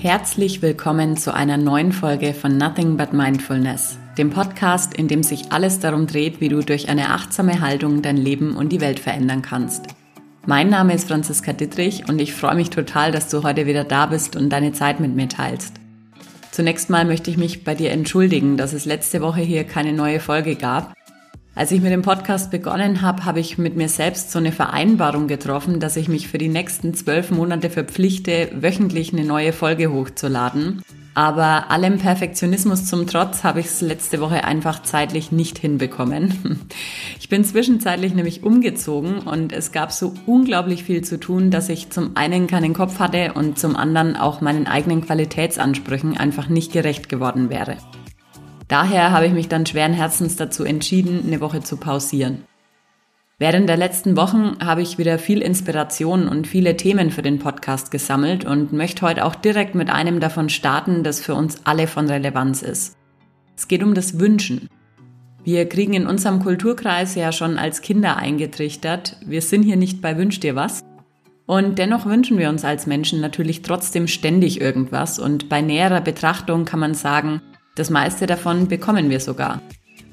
Herzlich willkommen zu einer neuen Folge von Nothing But Mindfulness, dem Podcast, in dem sich alles darum dreht, wie du durch eine achtsame Haltung dein Leben und die Welt verändern kannst. Mein Name ist Franziska Dittrich und ich freue mich total, dass du heute wieder da bist und deine Zeit mit mir teilst. Zunächst mal möchte ich mich bei dir entschuldigen, dass es letzte Woche hier keine neue Folge gab. Als ich mit dem Podcast begonnen habe, habe ich mit mir selbst so eine Vereinbarung getroffen, dass ich mich für die nächsten zwölf Monate verpflichte, wöchentlich eine neue Folge hochzuladen. Aber allem Perfektionismus zum Trotz habe ich es letzte Woche einfach zeitlich nicht hinbekommen. Ich bin zwischenzeitlich nämlich umgezogen und es gab so unglaublich viel zu tun, dass ich zum einen keinen Kopf hatte und zum anderen auch meinen eigenen Qualitätsansprüchen einfach nicht gerecht geworden wäre. Daher habe ich mich dann schweren Herzens dazu entschieden, eine Woche zu pausieren. Während der letzten Wochen habe ich wieder viel Inspiration und viele Themen für den Podcast gesammelt und möchte heute auch direkt mit einem davon starten, das für uns alle von Relevanz ist. Es geht um das Wünschen. Wir kriegen in unserem Kulturkreis ja schon als Kinder eingetrichtert, wir sind hier nicht bei Wünsch dir was. Und dennoch wünschen wir uns als Menschen natürlich trotzdem ständig irgendwas und bei näherer Betrachtung kann man sagen, das meiste davon bekommen wir sogar.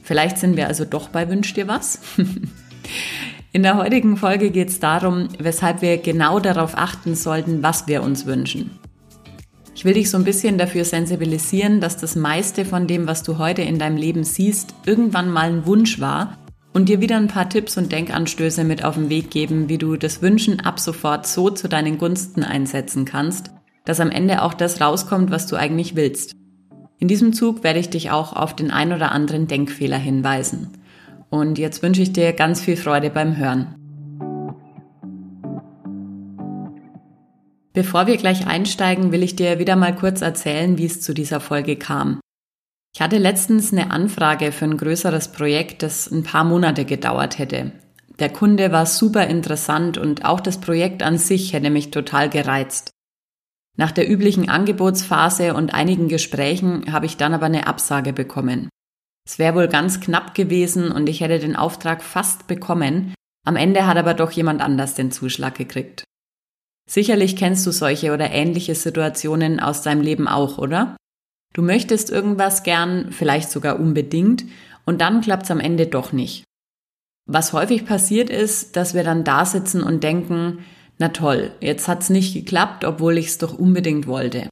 Vielleicht sind wir also doch bei Wünsch dir was? In der heutigen Folge geht es darum, weshalb wir genau darauf achten sollten, was wir uns wünschen. Ich will dich so ein bisschen dafür sensibilisieren, dass das meiste von dem, was du heute in deinem Leben siehst, irgendwann mal ein Wunsch war und dir wieder ein paar Tipps und Denkanstöße mit auf den Weg geben, wie du das Wünschen ab sofort so zu deinen Gunsten einsetzen kannst, dass am Ende auch das rauskommt, was du eigentlich willst. In diesem Zug werde ich dich auch auf den ein oder anderen Denkfehler hinweisen. Und jetzt wünsche ich dir ganz viel Freude beim Hören. Bevor wir gleich einsteigen, will ich dir wieder mal kurz erzählen, wie es zu dieser Folge kam. Ich hatte letztens eine Anfrage für ein größeres Projekt, das ein paar Monate gedauert hätte. Der Kunde war super interessant und auch das Projekt an sich hätte mich total gereizt. Nach der üblichen Angebotsphase und einigen Gesprächen habe ich dann aber eine Absage bekommen. Es wäre wohl ganz knapp gewesen und ich hätte den Auftrag fast bekommen, am Ende hat aber doch jemand anders den Zuschlag gekriegt. Sicherlich kennst du solche oder ähnliche Situationen aus deinem Leben auch, oder? Du möchtest irgendwas gern, vielleicht sogar unbedingt, und dann klappt's am Ende doch nicht. Was häufig passiert ist, dass wir dann da sitzen und denken, na toll, jetzt hat's nicht geklappt, obwohl ich's doch unbedingt wollte.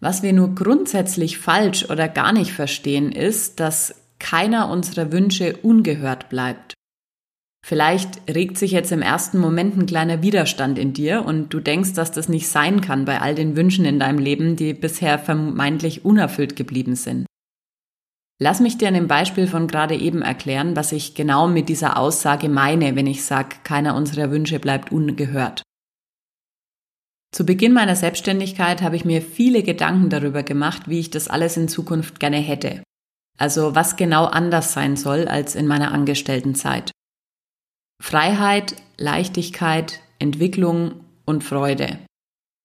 Was wir nur grundsätzlich falsch oder gar nicht verstehen, ist, dass keiner unserer Wünsche ungehört bleibt. Vielleicht regt sich jetzt im ersten Moment ein kleiner Widerstand in dir und du denkst, dass das nicht sein kann bei all den Wünschen in deinem Leben, die bisher vermeintlich unerfüllt geblieben sind. Lass mich dir an dem Beispiel von gerade eben erklären, was ich genau mit dieser Aussage meine, wenn ich sage, keiner unserer Wünsche bleibt ungehört. Zu Beginn meiner Selbstständigkeit habe ich mir viele Gedanken darüber gemacht, wie ich das alles in Zukunft gerne hätte. Also was genau anders sein soll als in meiner Angestelltenzeit. Freiheit, Leichtigkeit, Entwicklung und Freude.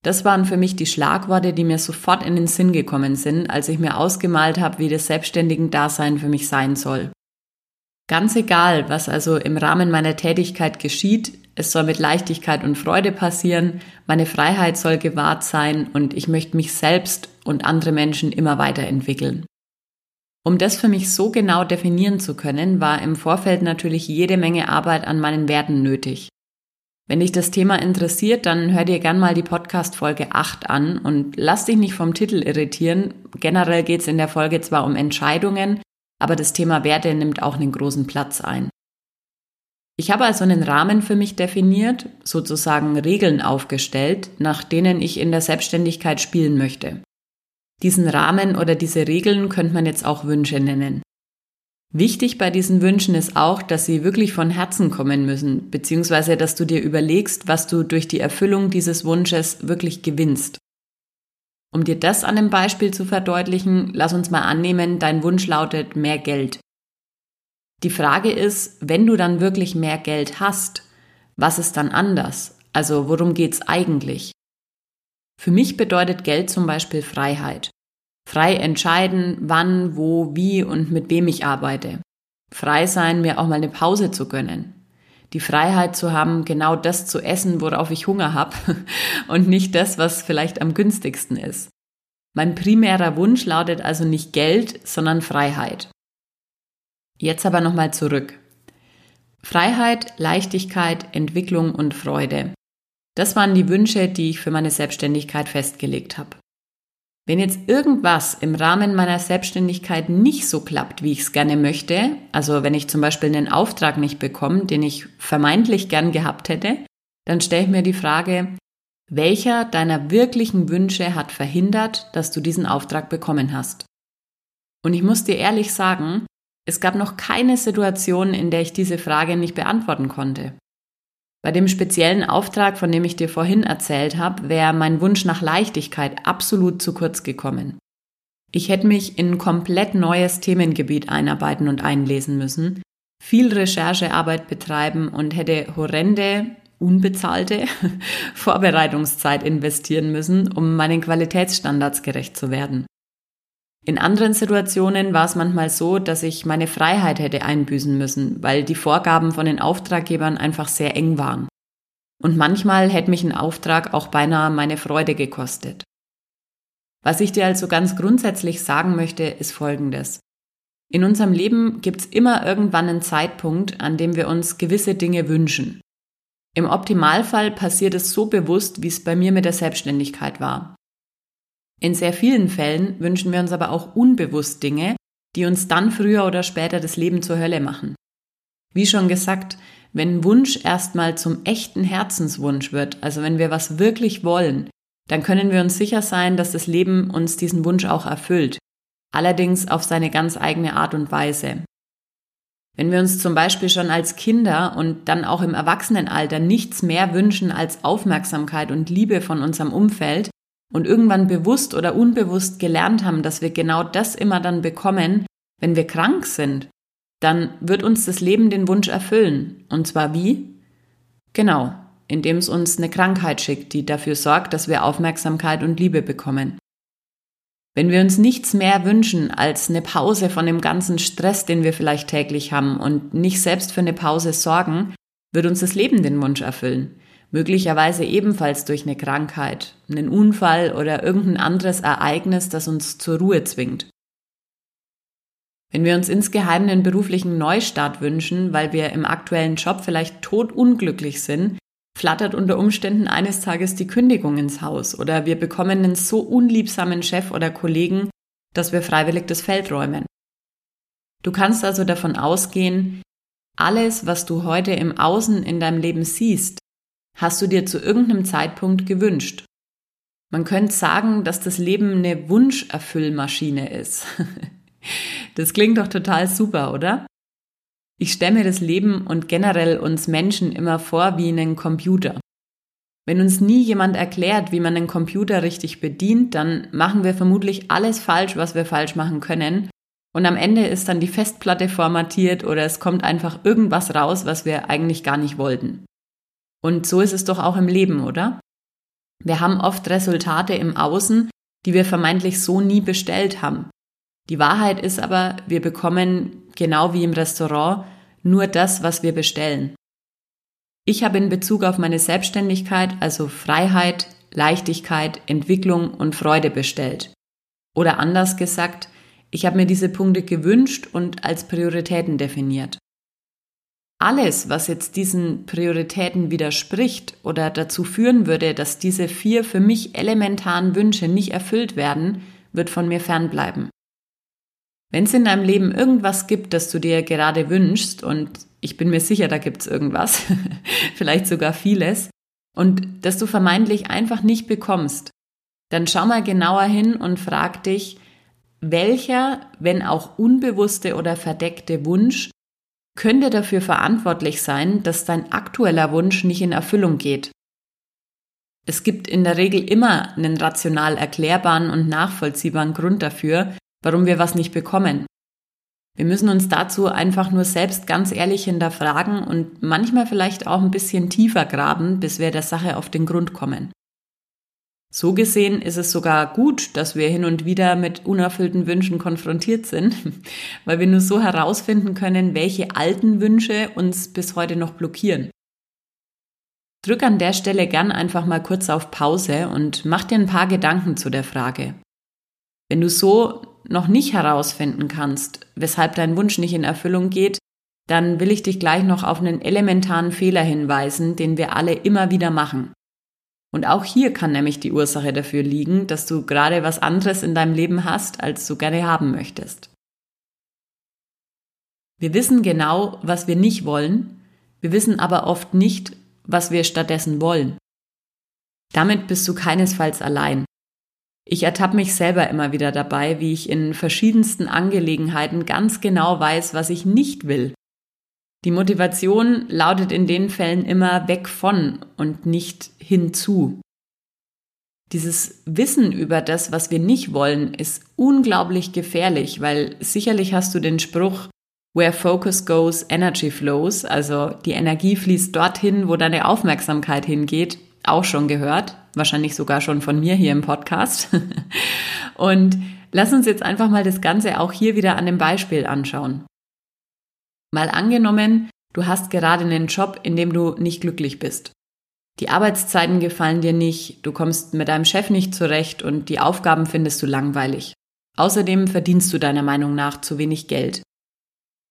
Das waren für mich die Schlagworte, die mir sofort in den Sinn gekommen sind, als ich mir ausgemalt habe, wie das selbstständigen Dasein für mich sein soll. Ganz egal, was also im Rahmen meiner Tätigkeit geschieht, es soll mit Leichtigkeit und Freude passieren, meine Freiheit soll gewahrt sein und ich möchte mich selbst und andere Menschen immer weiterentwickeln. Um das für mich so genau definieren zu können, war im Vorfeld natürlich jede Menge Arbeit an meinen Werten nötig. Wenn dich das Thema interessiert, dann hör dir gern mal die Podcast-Folge 8 an und lass dich nicht vom Titel irritieren. Generell geht es in der Folge zwar um Entscheidungen, aber das Thema Werte nimmt auch einen großen Platz ein. Ich habe also einen Rahmen für mich definiert, sozusagen Regeln aufgestellt, nach denen ich in der Selbstständigkeit spielen möchte. Diesen Rahmen oder diese Regeln könnte man jetzt auch Wünsche nennen. Wichtig bei diesen Wünschen ist auch, dass sie wirklich von Herzen kommen müssen, beziehungsweise dass du dir überlegst, was du durch die Erfüllung dieses Wunsches wirklich gewinnst. Um dir das an dem Beispiel zu verdeutlichen, lass uns mal annehmen, dein Wunsch lautet mehr Geld. Die Frage ist, wenn du dann wirklich mehr Geld hast, was ist dann anders? Also worum geht's eigentlich? Für mich bedeutet Geld zum Beispiel Freiheit. Frei entscheiden, wann, wo, wie und mit wem ich arbeite. Frei sein, mir auch mal eine Pause zu gönnen. die Freiheit zu haben, genau das zu essen, worauf ich Hunger habe und nicht das, was vielleicht am günstigsten ist. Mein primärer Wunsch lautet also nicht Geld, sondern Freiheit. Jetzt aber nochmal zurück. Freiheit, Leichtigkeit, Entwicklung und Freude. Das waren die Wünsche, die ich für meine Selbstständigkeit festgelegt habe. Wenn jetzt irgendwas im Rahmen meiner Selbstständigkeit nicht so klappt, wie ich es gerne möchte, also wenn ich zum Beispiel einen Auftrag nicht bekomme, den ich vermeintlich gern gehabt hätte, dann stelle ich mir die Frage, welcher deiner wirklichen Wünsche hat verhindert, dass du diesen Auftrag bekommen hast? Und ich muss dir ehrlich sagen, es gab noch keine Situation, in der ich diese Frage nicht beantworten konnte. Bei dem speziellen Auftrag, von dem ich dir vorhin erzählt habe, wäre mein Wunsch nach Leichtigkeit absolut zu kurz gekommen. Ich hätte mich in ein komplett neues Themengebiet einarbeiten und einlesen müssen, viel Recherchearbeit betreiben und hätte horrende, unbezahlte Vorbereitungszeit investieren müssen, um meinen Qualitätsstandards gerecht zu werden. In anderen Situationen war es manchmal so, dass ich meine Freiheit hätte einbüßen müssen, weil die Vorgaben von den Auftraggebern einfach sehr eng waren. Und manchmal hätte mich ein Auftrag auch beinahe meine Freude gekostet. Was ich dir also ganz grundsätzlich sagen möchte, ist Folgendes. In unserem Leben gibt's immer irgendwann einen Zeitpunkt, an dem wir uns gewisse Dinge wünschen. Im Optimalfall passiert es so bewusst, wie es bei mir mit der Selbstständigkeit war. In sehr vielen Fällen wünschen wir uns aber auch unbewusst Dinge, die uns dann früher oder später das Leben zur Hölle machen. Wie schon gesagt, wenn Wunsch erstmal zum echten Herzenswunsch wird, also wenn wir was wirklich wollen, dann können wir uns sicher sein, dass das Leben uns diesen Wunsch auch erfüllt, allerdings auf seine ganz eigene Art und Weise. Wenn wir uns zum Beispiel schon als Kinder und dann auch im Erwachsenenalter nichts mehr wünschen als Aufmerksamkeit und Liebe von unserem Umfeld, und irgendwann bewusst oder unbewusst gelernt haben, dass wir genau das immer dann bekommen, wenn wir krank sind, dann wird uns das Leben den Wunsch erfüllen. Und zwar wie? Genau, indem es uns eine Krankheit schickt, die dafür sorgt, dass wir Aufmerksamkeit und Liebe bekommen. Wenn wir uns nichts mehr wünschen als eine Pause von dem ganzen Stress, den wir vielleicht täglich haben und nicht selbst für eine Pause sorgen, wird uns das Leben den Wunsch erfüllen möglicherweise ebenfalls durch eine Krankheit, einen Unfall oder irgendein anderes Ereignis, das uns zur Ruhe zwingt. Wenn wir uns insgeheim einen beruflichen Neustart wünschen, weil wir im aktuellen Job vielleicht totunglücklich sind, flattert unter Umständen eines Tages die Kündigung ins Haus oder wir bekommen einen so unliebsamen Chef oder Kollegen, dass wir freiwillig das Feld räumen. Du kannst also davon ausgehen, alles, was du heute im Außen in deinem Leben siehst, hast du dir zu irgendeinem Zeitpunkt gewünscht. Man könnte sagen, dass das Leben eine Wunscherfüllmaschine ist. das klingt doch total super, oder? Ich stelle mir das Leben und generell uns Menschen immer vor wie einen Computer. Wenn uns nie jemand erklärt, wie man einen Computer richtig bedient, dann machen wir vermutlich alles falsch, was wir falsch machen können. Und am Ende ist dann die Festplatte formatiert oder es kommt einfach irgendwas raus, was wir eigentlich gar nicht wollten. Und so ist es doch auch im Leben, oder? Wir haben oft Resultate im Außen, die wir vermeintlich so nie bestellt haben. Die Wahrheit ist aber, wir bekommen, genau wie im Restaurant, nur das, was wir bestellen. Ich habe in Bezug auf meine Selbstständigkeit also Freiheit, Leichtigkeit, Entwicklung und Freude bestellt. Oder anders gesagt, ich habe mir diese Punkte gewünscht und als Prioritäten definiert. Alles, was jetzt diesen Prioritäten widerspricht oder dazu führen würde, dass diese vier für mich elementaren Wünsche nicht erfüllt werden, wird von mir fernbleiben. Wenn es in deinem Leben irgendwas gibt, das du dir gerade wünschst, und ich bin mir sicher, da gibt es irgendwas, vielleicht sogar vieles, und das du vermeintlich einfach nicht bekommst, dann schau mal genauer hin und frag dich, welcher, wenn auch unbewusste oder verdeckte Wunsch könnte dafür verantwortlich sein, dass dein aktueller Wunsch nicht in Erfüllung geht. Es gibt in der Regel immer einen rational erklärbaren und nachvollziehbaren Grund dafür, warum wir was nicht bekommen. Wir müssen uns dazu einfach nur selbst ganz ehrlich hinterfragen und manchmal vielleicht auch ein bisschen tiefer graben, bis wir der Sache auf den Grund kommen. So gesehen ist es sogar gut, dass wir hin und wieder mit unerfüllten Wünschen konfrontiert sind, weil wir nur so herausfinden können, welche alten Wünsche uns bis heute noch blockieren. Drück an der Stelle gern einfach mal kurz auf Pause und mach dir ein paar Gedanken zu der Frage. Wenn du so noch nicht herausfinden kannst, weshalb dein Wunsch nicht in Erfüllung geht, dann will ich dich gleich noch auf einen elementaren Fehler hinweisen, den wir alle immer wieder machen. Und auch hier kann nämlich die Ursache dafür liegen, dass du gerade was anderes in deinem Leben hast, als du gerne haben möchtest. Wir wissen genau, was wir nicht wollen, wir wissen aber oft nicht, was wir stattdessen wollen. Damit bist du keinesfalls allein. Ich ertappe mich selber immer wieder dabei, wie ich in verschiedensten Angelegenheiten ganz genau weiß, was ich nicht will. Die Motivation lautet in den Fällen immer weg von und nicht hinzu. Dieses Wissen über das, was wir nicht wollen, ist unglaublich gefährlich, weil sicherlich hast du den Spruch, Where focus goes, energy flows, also die Energie fließt dorthin, wo deine Aufmerksamkeit hingeht, auch schon gehört, wahrscheinlich sogar schon von mir hier im Podcast. Und lass uns jetzt einfach mal das Ganze auch hier wieder an dem Beispiel anschauen. Mal angenommen, du hast gerade einen Job, in dem du nicht glücklich bist. Die Arbeitszeiten gefallen dir nicht, du kommst mit deinem Chef nicht zurecht und die Aufgaben findest du langweilig. Außerdem verdienst du deiner Meinung nach zu wenig Geld.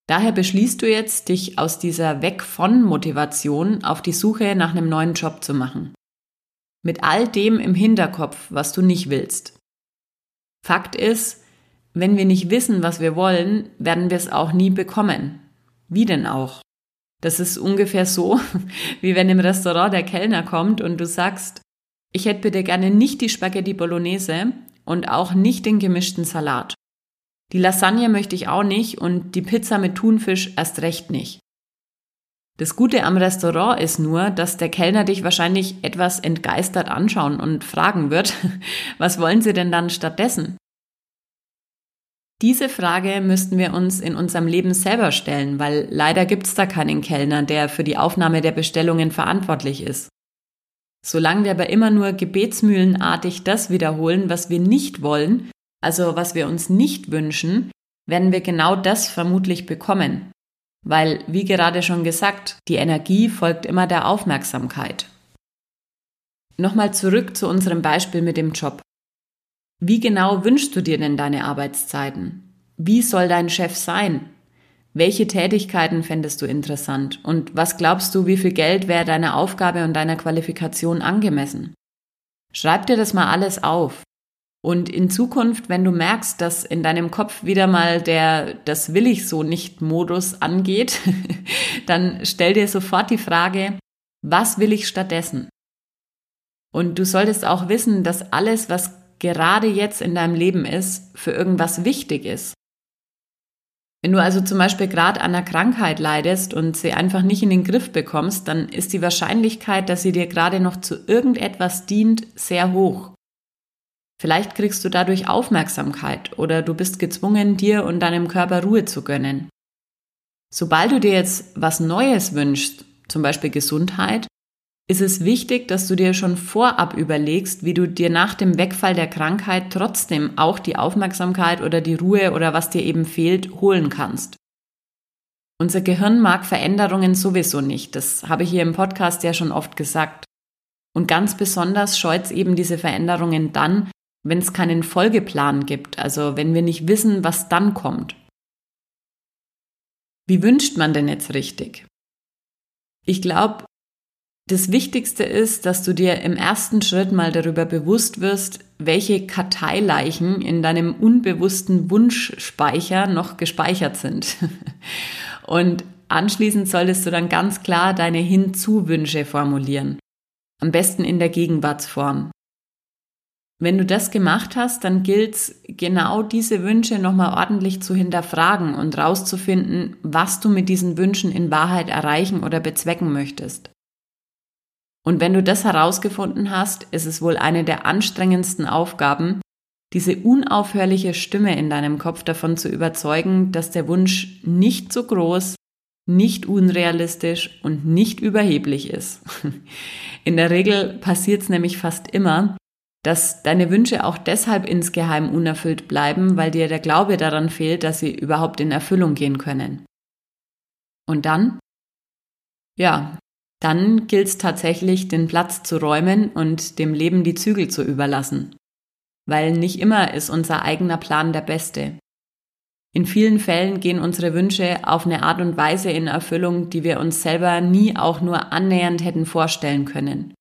Daher beschließt du jetzt, dich aus dieser Weg von Motivation auf die Suche nach einem neuen Job zu machen. Mit all dem im Hinterkopf, was du nicht willst. Fakt ist, wenn wir nicht wissen, was wir wollen, werden wir es auch nie bekommen. Wie denn auch? Das ist ungefähr so, wie wenn im Restaurant der Kellner kommt und du sagst, ich hätte bitte gerne nicht die Spaghetti Bolognese und auch nicht den gemischten Salat. Die Lasagne möchte ich auch nicht und die Pizza mit Thunfisch erst recht nicht. Das Gute am Restaurant ist nur, dass der Kellner dich wahrscheinlich etwas entgeistert anschauen und fragen wird, was wollen Sie denn dann stattdessen? Diese Frage müssten wir uns in unserem Leben selber stellen, weil leider gibt es da keinen Kellner, der für die Aufnahme der Bestellungen verantwortlich ist. Solange wir aber immer nur gebetsmühlenartig das wiederholen, was wir nicht wollen, also was wir uns nicht wünschen, werden wir genau das vermutlich bekommen. Weil, wie gerade schon gesagt, die Energie folgt immer der Aufmerksamkeit. Nochmal zurück zu unserem Beispiel mit dem Job. Wie genau wünschst du dir denn deine Arbeitszeiten? Wie soll dein Chef sein? Welche Tätigkeiten fändest du interessant? Und was glaubst du, wie viel Geld wäre deiner Aufgabe und deiner Qualifikation angemessen? Schreib dir das mal alles auf. Und in Zukunft, wenn du merkst, dass in deinem Kopf wieder mal der das will ich so nicht Modus angeht, dann stell dir sofort die Frage, was will ich stattdessen? Und du solltest auch wissen, dass alles, was gerade jetzt in deinem Leben ist, für irgendwas wichtig ist. Wenn du also zum Beispiel gerade an einer Krankheit leidest und sie einfach nicht in den Griff bekommst, dann ist die Wahrscheinlichkeit, dass sie dir gerade noch zu irgendetwas dient, sehr hoch. Vielleicht kriegst du dadurch Aufmerksamkeit oder du bist gezwungen, dir und deinem Körper Ruhe zu gönnen. Sobald du dir jetzt was Neues wünschst, zum Beispiel Gesundheit, ist es wichtig, dass du dir schon vorab überlegst, wie du dir nach dem Wegfall der Krankheit trotzdem auch die Aufmerksamkeit oder die Ruhe oder was dir eben fehlt, holen kannst. Unser Gehirn mag Veränderungen sowieso nicht, das habe ich hier im Podcast ja schon oft gesagt. Und ganz besonders scheut es eben diese Veränderungen dann, wenn es keinen Folgeplan gibt, also wenn wir nicht wissen, was dann kommt. Wie wünscht man denn jetzt richtig? Ich glaube, das Wichtigste ist, dass du dir im ersten Schritt mal darüber bewusst wirst, welche Karteileichen in deinem unbewussten Wunschspeicher noch gespeichert sind. Und anschließend solltest du dann ganz klar deine Hinzuwünsche formulieren. Am besten in der Gegenwartsform. Wenn du das gemacht hast, dann gilt es, genau diese Wünsche nochmal ordentlich zu hinterfragen und rauszufinden, was du mit diesen Wünschen in Wahrheit erreichen oder bezwecken möchtest. Und wenn du das herausgefunden hast, ist es wohl eine der anstrengendsten Aufgaben, diese unaufhörliche Stimme in deinem Kopf davon zu überzeugen, dass der Wunsch nicht so groß, nicht unrealistisch und nicht überheblich ist. In der Regel passiert es nämlich fast immer, dass deine Wünsche auch deshalb insgeheim unerfüllt bleiben, weil dir der Glaube daran fehlt, dass sie überhaupt in Erfüllung gehen können. Und dann? Ja, dann gilt es tatsächlich, den Platz zu räumen und dem Leben die Zügel zu überlassen. Weil nicht immer ist unser eigener Plan der beste. In vielen Fällen gehen unsere Wünsche auf eine Art und Weise in Erfüllung, die wir uns selber nie auch nur annähernd hätten vorstellen können.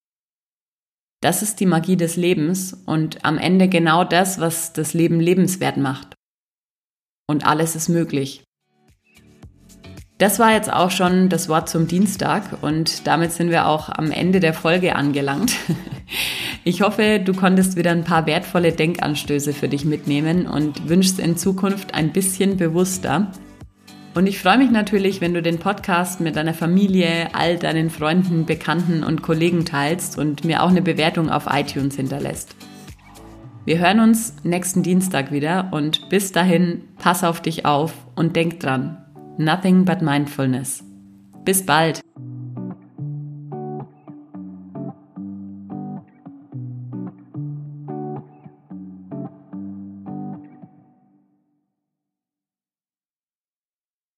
Das ist die Magie des Lebens und am Ende genau das, was das Leben lebenswert macht. Und alles ist möglich. Das war jetzt auch schon das Wort zum Dienstag und damit sind wir auch am Ende der Folge angelangt. Ich hoffe, du konntest wieder ein paar wertvolle Denkanstöße für dich mitnehmen und wünschst in Zukunft ein bisschen bewusster und ich freue mich natürlich, wenn du den Podcast mit deiner Familie, all deinen Freunden, Bekannten und Kollegen teilst und mir auch eine Bewertung auf iTunes hinterlässt. Wir hören uns nächsten Dienstag wieder und bis dahin pass auf dich auf und denk dran. Nothing but mindfulness. Bis bald.